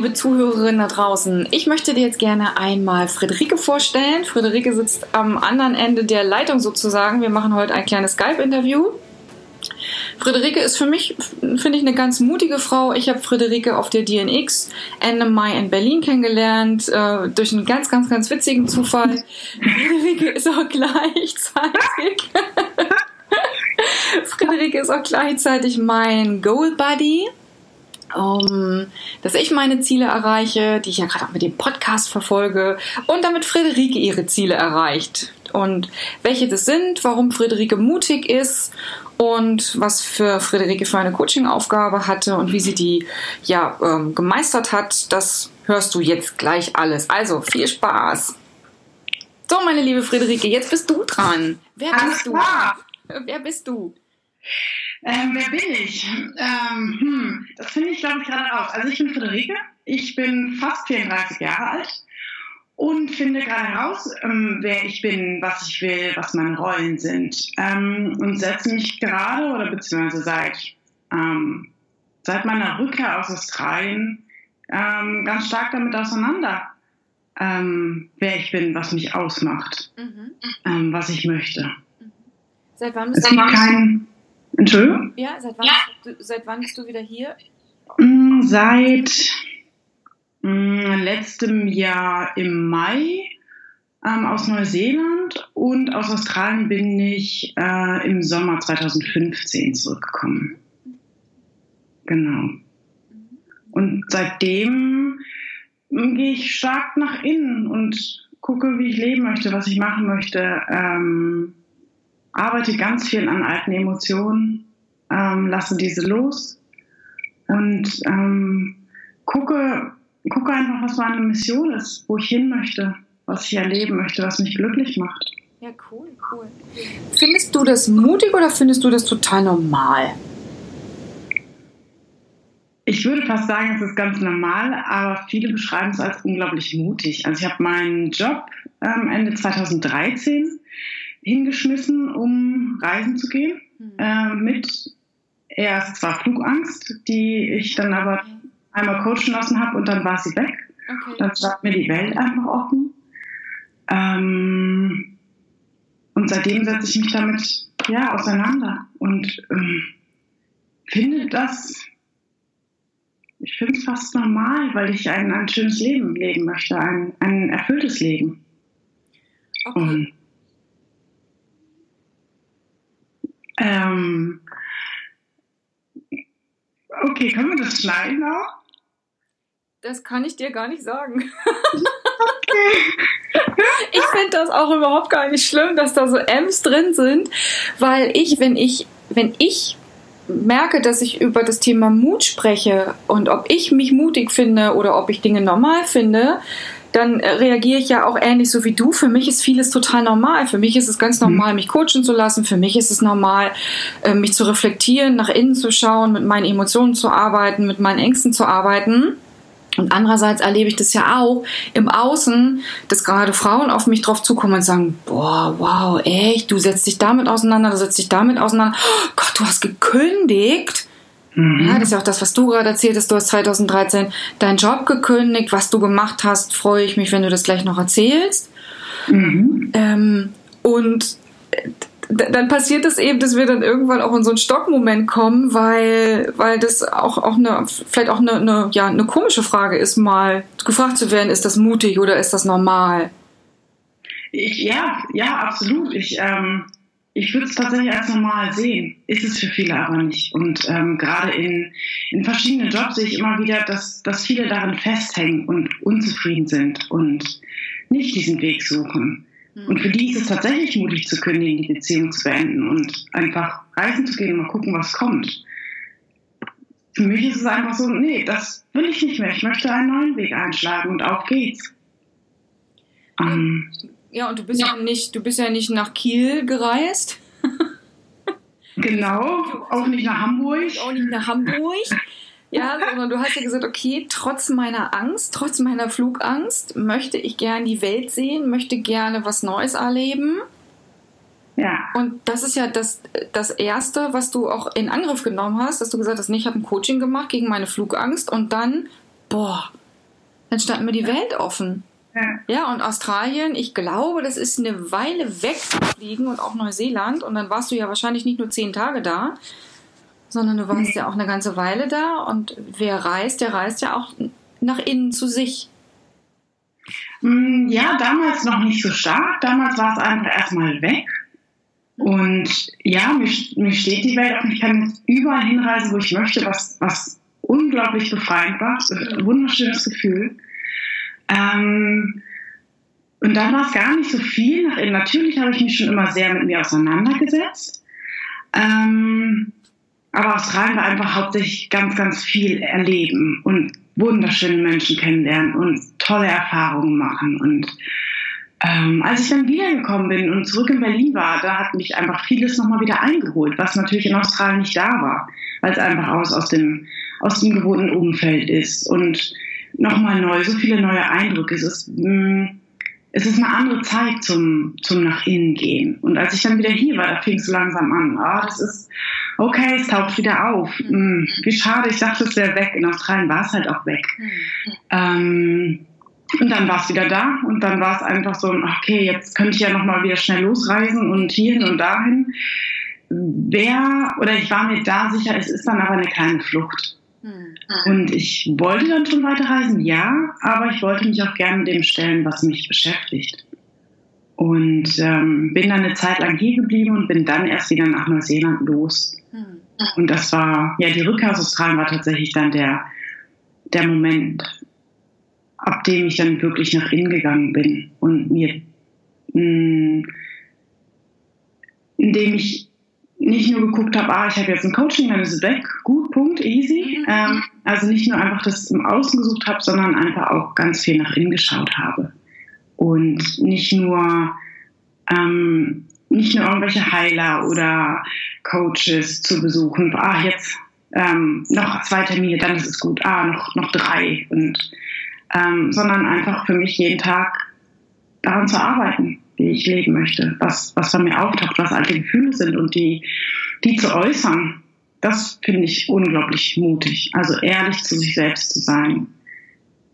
Liebe Zuhörerin da draußen. Ich möchte dir jetzt gerne einmal Friederike vorstellen. Friederike sitzt am anderen Ende der Leitung sozusagen. Wir machen heute ein kleines Skype-Interview. Friederike ist für mich, finde ich, eine ganz mutige Frau. Ich habe Friederike auf der DNX Ende Mai in Berlin kennengelernt, äh, durch einen ganz, ganz, ganz witzigen Zufall. Friederike ist auch gleichzeitig. Friederike ist auch gleichzeitig mein Goal Buddy um, dass ich meine Ziele erreiche, die ich ja gerade auch mit dem Podcast verfolge und damit Friederike ihre Ziele erreicht. Und welche das sind, warum Friederike mutig ist und was für Friederike für eine Coaching-Aufgabe hatte und wie sie die ja ähm, gemeistert hat, das hörst du jetzt gleich alles. Also viel Spaß! So, meine liebe Friederike, jetzt bist du dran. Wer bist du? Wer bist du? Ähm, wer bin ich? Ähm, hm, das finde ich, glaube ich, gerade raus. Also ich bin Friederike, ich bin fast 34 Jahre alt und finde gerade heraus, ähm, wer ich bin, was ich will, was meine Rollen sind ähm, und setze mich gerade oder beziehungsweise seit, ähm, seit meiner Rückkehr aus Australien ähm, ganz stark damit auseinander, wer ich bin, was mich ausmacht, mhm. was ich möchte. Mhm. Seit wann bist du kein Entschuldigung? Ja, seit wann, ja. Bist, du, seit wann bist du wieder hier? Mm, seit mm, letztem Jahr im Mai ähm, aus Neuseeland und aus Australien bin ich äh, im Sommer 2015 zurückgekommen. Genau. Und seitdem mm, gehe ich stark nach innen und gucke, wie ich leben möchte, was ich machen möchte. Ähm, arbeite ganz viel an alten Emotionen, ähm, lasse diese los und ähm, gucke, gucke einfach, was meine Mission ist, wo ich hin möchte, was ich erleben möchte, was mich glücklich macht. Ja, cool, cool. Findest du das mutig oder findest du das total normal? Ich würde fast sagen, es ist ganz normal, aber viele beschreiben es als unglaublich mutig. Also ich habe meinen Job ähm, Ende 2013 hingeschmissen, um reisen zu gehen. Mhm. Äh, mit erst zwar Flugangst, die ich dann aber einmal coachen lassen habe und dann war sie weg. Okay. Dann stand mir die Welt einfach offen. Ähm, und seitdem setze ich mich damit ja, auseinander und ähm, finde das, ich finde es fast normal, weil ich ein, ein schönes Leben leben möchte, ein, ein erfülltes Leben. Okay. Und Ähm, okay, können wir das schneiden auch? Das kann ich dir gar nicht sagen. Okay. ich finde das auch überhaupt gar nicht schlimm, dass da so M's drin sind, weil ich, wenn ich, wenn ich merke, dass ich über das Thema Mut spreche und ob ich mich mutig finde oder ob ich Dinge normal finde, dann äh, reagiere ich ja auch ähnlich so wie du. Für mich ist vieles total normal. Für mich ist es ganz mhm. normal, mich coachen zu lassen. Für mich ist es normal, äh, mich zu reflektieren, nach innen zu schauen, mit meinen Emotionen zu arbeiten, mit meinen Ängsten zu arbeiten. Und andererseits erlebe ich das ja auch im Außen, dass gerade Frauen auf mich drauf zukommen und sagen, boah, wow, echt, du setzt dich damit auseinander, du setzt dich damit auseinander. Oh Gott, du hast gekündigt. Mhm. Ja, das ist ja auch das, was du gerade erzählt hast. Du hast 2013 deinen Job gekündigt. Was du gemacht hast, freue ich mich, wenn du das gleich noch erzählst. Mhm. Ähm, und dann passiert es eben, dass wir dann irgendwann auch in so einen Stockmoment kommen, weil, weil das auch, auch eine, vielleicht auch eine, eine, ja, eine komische Frage ist, mal gefragt zu werden, ist das mutig oder ist das normal? Ich, ja, ja, absolut. Ich, ähm, ich würde es tatsächlich als normal sehen, ist es für viele aber nicht. Und ähm, gerade in, in verschiedenen Jobs sehe ich immer wieder, dass, dass viele darin festhängen und unzufrieden sind und nicht diesen Weg suchen. Hm. Und für die ist es tatsächlich mutig zu kündigen, die Beziehung zu beenden und einfach reisen zu gehen und mal gucken, was kommt. Für mich ist es einfach so, nee, das will ich nicht mehr. Ich möchte einen neuen Weg einschlagen und auf geht's. Ähm, ja, und du bist ja. ja nicht, du bist ja nicht nach Kiel gereist. genau, auch nicht nach Hamburg. Auch nicht nach Hamburg. Ja, sondern du hast ja gesagt, okay, trotz meiner Angst, trotz meiner Flugangst, möchte ich gerne die Welt sehen, möchte gerne was Neues erleben. Ja. Und das ist ja das, das Erste, was du auch in Angriff genommen hast, dass du gesagt hast, nee, ich habe ein Coaching gemacht gegen meine Flugangst und dann, boah, dann stand mir die Welt offen. Ja. und Australien, ich glaube, das ist eine Weile wegfliegen und auch Neuseeland. Und dann warst du ja wahrscheinlich nicht nur zehn Tage da, sondern du warst ja auch eine ganze Weile da. Und wer reist, der reist ja auch nach innen zu sich. Mm, ja, damals noch nicht so stark. Damals war es einfach erstmal weg. Und ja, mir, mir steht die Welt auf. Ich kann jetzt überall hinreisen, wo ich möchte, was, was unglaublich befreiend war. Ein wunderschönes Gefühl. Ähm, und dann war es gar nicht so viel nach innen. Natürlich habe ich mich schon immer sehr mit mir auseinandergesetzt. Ähm, aber Australien war einfach hauptsächlich ganz, ganz viel erleben und wunderschöne Menschen kennenlernen und tolle Erfahrungen machen. Und ähm, als ich dann wiedergekommen bin und zurück in Berlin war, da hat mich einfach vieles nochmal wieder eingeholt, was natürlich in Australien nicht da war, weil es einfach aus, aus, dem, aus dem gewohnten Umfeld ist. Und nochmal neu, so viele neue Eindrücke. Es ist, mh, mm, es ist eine andere Zeit zum, zum nach innen gehen. Und als ich dann wieder hier war, da fing es langsam an. Ah, das ist, okay, es taucht wieder auf. Mh, mm, wie schade, ich dachte, es wäre weg. In Australien war es halt auch weg. Mhm. Ähm, und dann war es wieder da und dann war es einfach so, okay, jetzt könnte ich ja nochmal wieder schnell losreisen und hierhin und dahin. Wer, oder ich war mir da sicher, es ist dann aber eine kleine Flucht. Hm. Und ich wollte dann schon weiterreisen, ja, aber ich wollte mich auch gerne dem stellen, was mich beschäftigt. Und ähm, bin dann eine Zeit lang hier geblieben und bin dann erst wieder nach Neuseeland los. Hm. Und das war, ja, die Rückkehr aus Australien war tatsächlich dann der, der Moment, ab dem ich dann wirklich nach innen gegangen bin und mir, mh, hm, indem ich nicht nur geguckt habe, ah, ich habe jetzt ein Coaching, dann ist es weg, gut, Punkt, easy. Mhm. Ähm, also nicht nur einfach das im Außen gesucht habe, sondern einfach auch ganz viel nach innen geschaut habe. Und nicht nur, ähm, nicht nur irgendwelche Heiler oder Coaches zu besuchen, ah, jetzt ähm, noch zwei Termine, dann ist es gut, ah, noch, noch drei. Und, ähm, sondern einfach für mich jeden Tag daran zu arbeiten wie ich leben möchte, was, was bei mir auftaucht, was alte Gefühle sind und die, die zu äußern. Das finde ich unglaublich mutig. Also ehrlich zu sich selbst zu sein,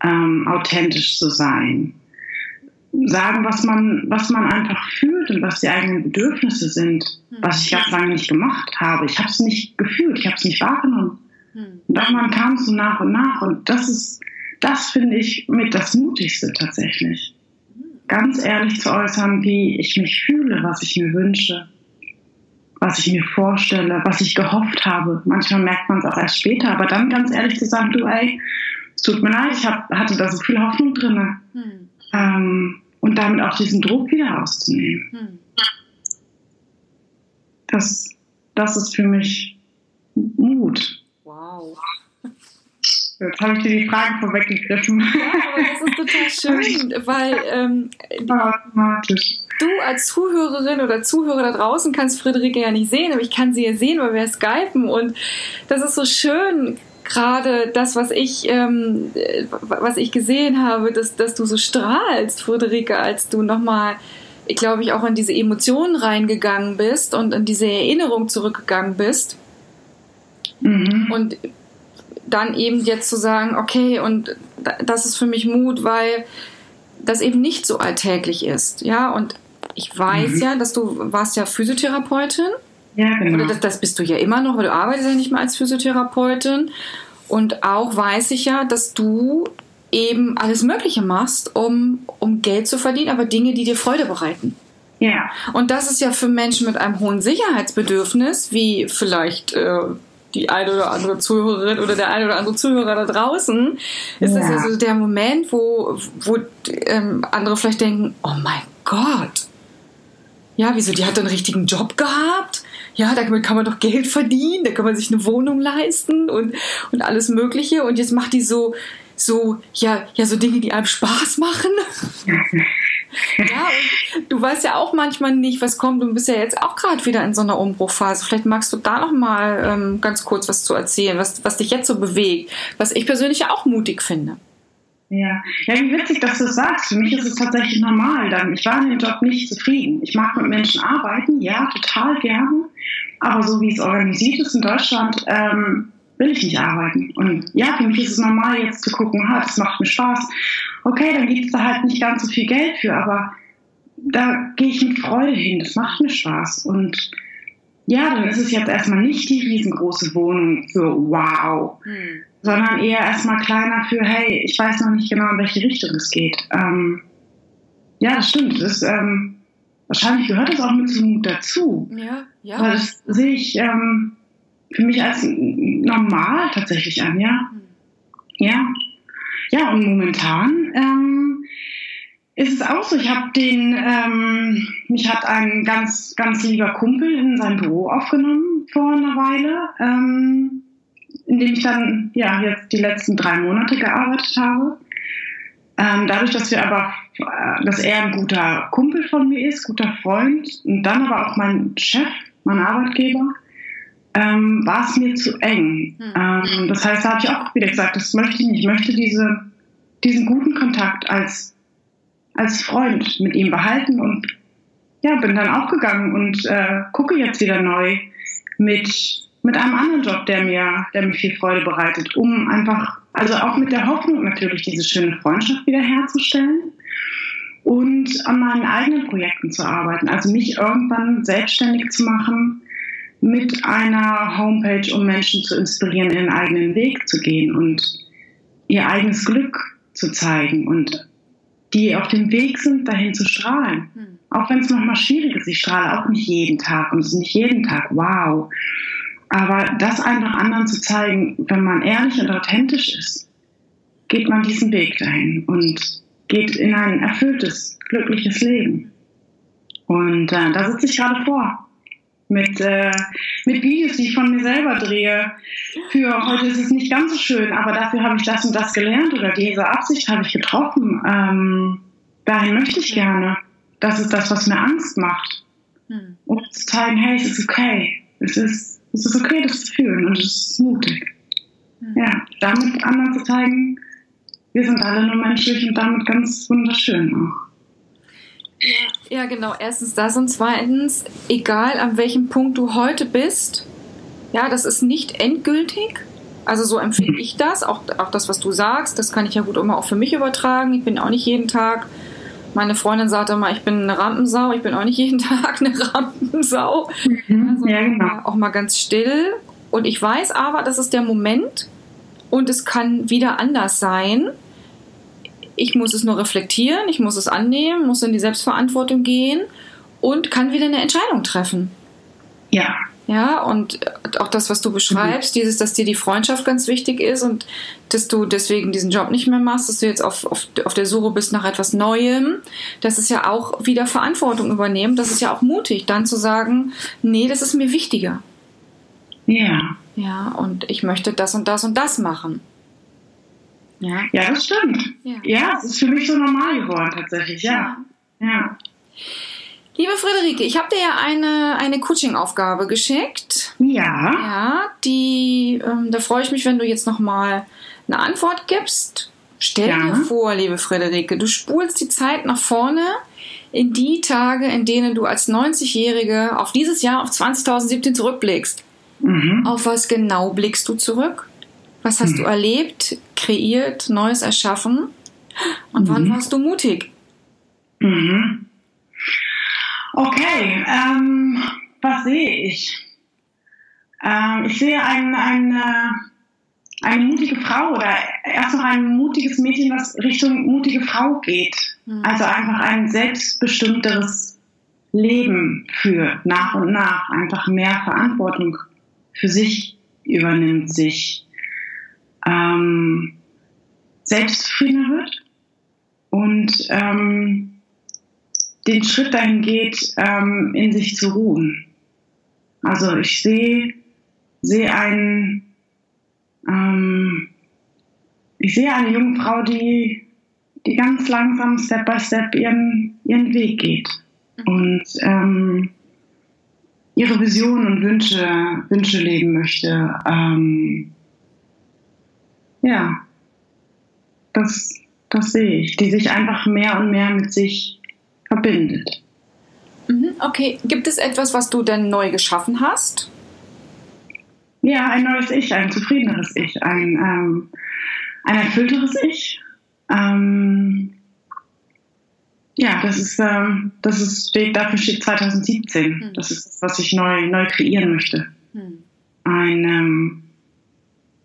ähm, authentisch zu sein, sagen, was man, was man einfach fühlt und was die eigenen Bedürfnisse sind, hm. was ich ganz lange nicht gemacht habe. Ich habe es nicht gefühlt, ich habe es nicht wahrgenommen. Hm. Und irgendwann kam es so nach und nach und das ist, das finde ich mit das Mutigste tatsächlich ganz ehrlich zu äußern, wie ich mich fühle, was ich mir wünsche, was ich mir vorstelle, was ich gehofft habe. Manchmal merkt man es auch erst später, aber dann ganz ehrlich zu sagen, du, ey, es tut mir leid, ich hab, hatte da so viel Hoffnung drin. Hm. Ähm, und damit auch diesen Druck wieder rauszunehmen. Hm. Das, das ist für mich Mut. Wow. Jetzt habe ich dir die Frage vorweggegriffen. Ja, aber das ist total schön, weil ähm, du als Zuhörerin oder Zuhörer da draußen kannst Friederike ja nicht sehen, aber ich kann sie ja sehen, weil wir skypen und das ist so schön, gerade das, was ich, ähm, was ich gesehen habe, dass, dass du so strahlst, Friederike, als du nochmal, ich glaube ich, auch in diese Emotionen reingegangen bist und in diese Erinnerung zurückgegangen bist. Mhm. Und dann eben jetzt zu sagen, okay, und das ist für mich Mut, weil das eben nicht so alltäglich ist. Ja, und ich weiß mhm. ja, dass du warst ja Physiotherapeutin. Ja, genau. Oder das, das bist du ja immer noch, weil du arbeitest ja nicht mehr als Physiotherapeutin. Und auch weiß ich ja, dass du eben alles Mögliche machst, um, um Geld zu verdienen, aber Dinge, die dir Freude bereiten. Ja. Und das ist ja für Menschen mit einem hohen Sicherheitsbedürfnis, wie vielleicht äh, die eine oder andere Zuhörerin oder der eine oder andere Zuhörer da draußen, ist ja. das ja so der Moment, wo, wo ähm, andere vielleicht denken, oh mein Gott, ja, wieso, die hat einen richtigen Job gehabt? Ja, damit kann man doch Geld verdienen, da kann man sich eine Wohnung leisten und, und alles Mögliche. Und jetzt macht die so, so, ja, ja, so Dinge, die einem Spaß machen. Ja, und du weißt ja auch manchmal nicht, was kommt. Du bist ja jetzt auch gerade wieder in so einer Umbruchphase. Vielleicht magst du da noch mal ähm, ganz kurz was zu erzählen, was, was dich jetzt so bewegt, was ich persönlich ja auch mutig finde. Ja. ja, wie witzig, dass du das sagst. Für mich ist es tatsächlich normal. Dann, ich war in dem Job nicht zufrieden. Ich mag mit Menschen arbeiten, ja, total gerne. Aber so wie es organisiert ist in Deutschland, ähm, will ich nicht arbeiten. Und ja, für mich ist es normal, jetzt zu gucken, ha, das macht mir Spaß. Okay, dann gibt es da halt nicht ganz so viel Geld für, aber da gehe ich mit Freude hin. Das macht mir Spaß. Und ja, dann ist es jetzt erstmal nicht die riesengroße Wohnung für wow, hm. sondern eher erstmal kleiner für, hey, ich weiß noch nicht genau, in welche Richtung es geht. Ähm, ja, das stimmt. Das, ähm, wahrscheinlich gehört das auch mit zum Mut dazu. Ja, ja. Aber das sehe ich ähm, für mich als normal tatsächlich an, ja. Ja. Ja, und momentan ähm, ist es auch so. Ich habe den, ähm, mich hat ein ganz, ganz lieber Kumpel in sein Büro aufgenommen vor einer Weile, ähm, in dem ich dann ja jetzt die letzten drei Monate gearbeitet habe. Ähm, dadurch, dass wir aber, äh, dass er ein guter Kumpel von mir ist, guter Freund und dann aber auch mein Chef, mein Arbeitgeber, ähm, war es mir zu eng. Mhm. das heißt, da habe ich auch wieder gesagt, das möchte ich nicht. Ich möchte diese, diesen guten Kontakt als als Freund mit ihm behalten und ja, bin dann auch gegangen und äh, gucke jetzt wieder neu mit, mit einem anderen Job, der mir, der mir viel Freude bereitet, um einfach, also auch mit der Hoffnung natürlich diese schöne Freundschaft wiederherzustellen und an meinen eigenen Projekten zu arbeiten, also mich irgendwann selbstständig zu machen mit einer Homepage, um Menschen zu inspirieren, ihren eigenen Weg zu gehen und ihr eigenes Glück zu zeigen und die auf dem Weg sind, dahin zu strahlen. Hm. Auch wenn es nochmal schwierig ist. Ich strahle auch nicht jeden Tag und es ist nicht jeden Tag wow. Aber das einfach anderen zu zeigen, wenn man ehrlich und authentisch ist, geht man diesen Weg dahin und geht in ein erfülltes, glückliches Leben. Und äh, da sitze ich gerade vor mit, äh, mit Videos, die ich von mir selber drehe. Für heute ist es nicht ganz so schön, aber dafür habe ich das und das gelernt oder diese Absicht habe ich getroffen. Ähm, dahin möchte ich gerne. Das ist das, was mir Angst macht. Hm. Um zu zeigen, hey, es ist okay. Es ist, es ist okay, das zu fühlen und es ist mutig. Hm. Ja, damit anderen zu zeigen, wir sind alle nur menschlich und damit ganz wunderschön auch. Ja, ja, genau. Erstens das und zweitens, egal an welchem Punkt du heute bist, ja, das ist nicht endgültig. Also so empfinde ich das. Auch, auch das, was du sagst, das kann ich ja gut immer auch für mich übertragen. Ich bin auch nicht jeden Tag. Meine Freundin sagt immer, ich bin eine Rampensau. Ich bin auch nicht jeden Tag eine Rampensau. Mhm, also ja, genau. Auch mal ganz still. Und ich weiß aber, das ist der Moment und es kann wieder anders sein. Ich muss es nur reflektieren, ich muss es annehmen, muss in die Selbstverantwortung gehen und kann wieder eine Entscheidung treffen. Ja. Ja, und auch das, was du beschreibst, mhm. dieses, dass dir die Freundschaft ganz wichtig ist und dass du deswegen diesen Job nicht mehr machst, dass du jetzt auf, auf, auf der Suche bist nach etwas Neuem, das ist ja auch wieder Verantwortung übernehmen. Das ist ja auch mutig, dann zu sagen, nee, das ist mir wichtiger. Ja. Ja, und ich möchte das und das und das machen. Ja, ja das stimmt. Ja. ja, es ist für mich so normal geworden tatsächlich, ja. ja. Liebe Friederike, ich habe dir ja eine, eine Coaching-Aufgabe geschickt. Ja. Ja, die, ähm, da freue ich mich, wenn du jetzt nochmal eine Antwort gibst. Stell ja. dir vor, liebe Friederike, du spulst die Zeit nach vorne in die Tage, in denen du als 90-Jährige auf dieses Jahr, auf 2017 zurückblickst. Mhm. Auf was genau blickst du zurück? Was hast mhm. du erlebt, kreiert, Neues erschaffen? Und mhm. wann warst du mutig? Mhm. Okay, ähm, was sehe ich? Ähm, ich sehe ein, eine, eine mutige Frau oder erst noch ein mutiges Mädchen, was Richtung mutige Frau geht. Mhm. Also einfach ein selbstbestimmteres Leben führt, nach und nach, einfach mehr Verantwortung für sich übernimmt, sich ähm, selbstzufriedener wird und ähm, den Schritt dahin geht, ähm, in sich zu ruhen. Also ich sehe sehe ein ähm, ich sehe eine junge Frau, die, die ganz langsam Step by Step ihren, ihren Weg geht mhm. und ähm, ihre Visionen und Wünsche, Wünsche leben möchte. Ähm, ja, das, das sehe ich, die sich einfach mehr und mehr mit sich verbindet. Mhm, okay, gibt es etwas, was du denn neu geschaffen hast? Ja, ein neues Ich, ein zufriedeneres Ich, ein, ähm, ein erfüllteres Ich. Ähm, ja, das ist, ähm, das ist, steht, dafür steht 2017. Mhm. Das ist das, was ich neu, neu kreieren möchte. Mhm. Ein, ähm,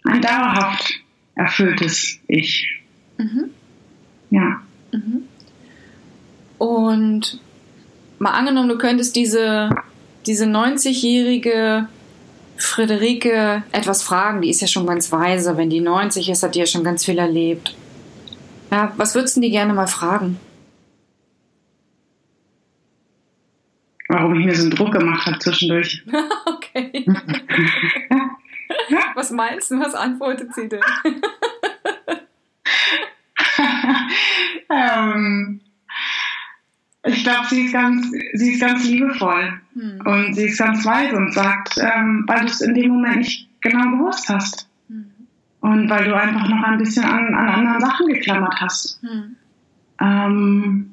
ein dauerhaft erfülltes Ich. Mhm. Ja. Mhm. Und mal angenommen, du könntest diese, diese 90-jährige Friederike etwas fragen, die ist ja schon ganz weise. Wenn die 90 ist, hat die ja schon ganz viel erlebt. Ja, was würdest du die gerne mal fragen? Warum ich mir so einen Druck gemacht habe zwischendurch. okay. was meinst du, was antwortet sie denn? ähm, ich glaube, sie ist ganz, sie ist ganz liebevoll hm. und sie ist ganz weise und sagt, ähm, weil du es in dem Moment nicht genau gewusst hast hm. und weil du einfach noch ein bisschen an, an anderen Sachen geklammert hast. Hm. Ähm,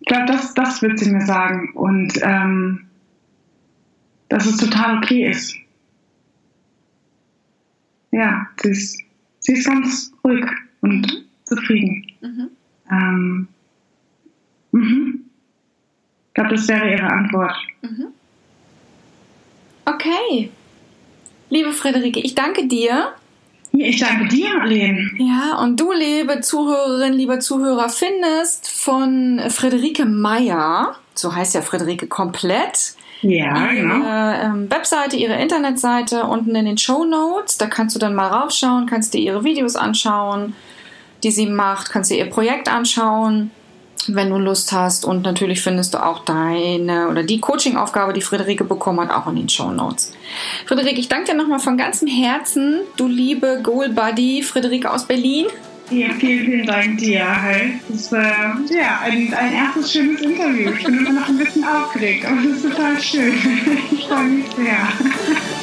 ich glaube, das, das wird sie mir sagen und ähm, dass es total okay ist. Ja, sie ist, sie ist ganz ruhig und mhm. zufrieden. Mhm. Ähm, mhm. Ich glaube, das wäre Ihre Antwort. Mhm. Okay. Liebe Friederike, ich danke dir. Ich danke dir, Marlene. Ja, und du, liebe Zuhörerin, lieber Zuhörer, findest von Friederike Meyer, so heißt ja Friederike komplett, ja, ihre genau. ähm, Webseite, ihre Internetseite unten in den Show Notes. Da kannst du dann mal raufschauen, kannst dir ihre Videos anschauen, die sie macht, kannst dir ihr Projekt anschauen, wenn du Lust hast. Und natürlich findest du auch deine oder die Coaching-Aufgabe, die Friederike bekommen hat, auch in den Show Notes. Friederike, ich danke dir nochmal von ganzem Herzen, du liebe Goal Buddy Friederike aus Berlin. Ja, vielen, vielen Dank dir. Das war ja, ein, ein erstes schönes Interview. Ich bin immer noch ein bisschen aufgeregt, aber das ist total schön. Ich freue mich sehr.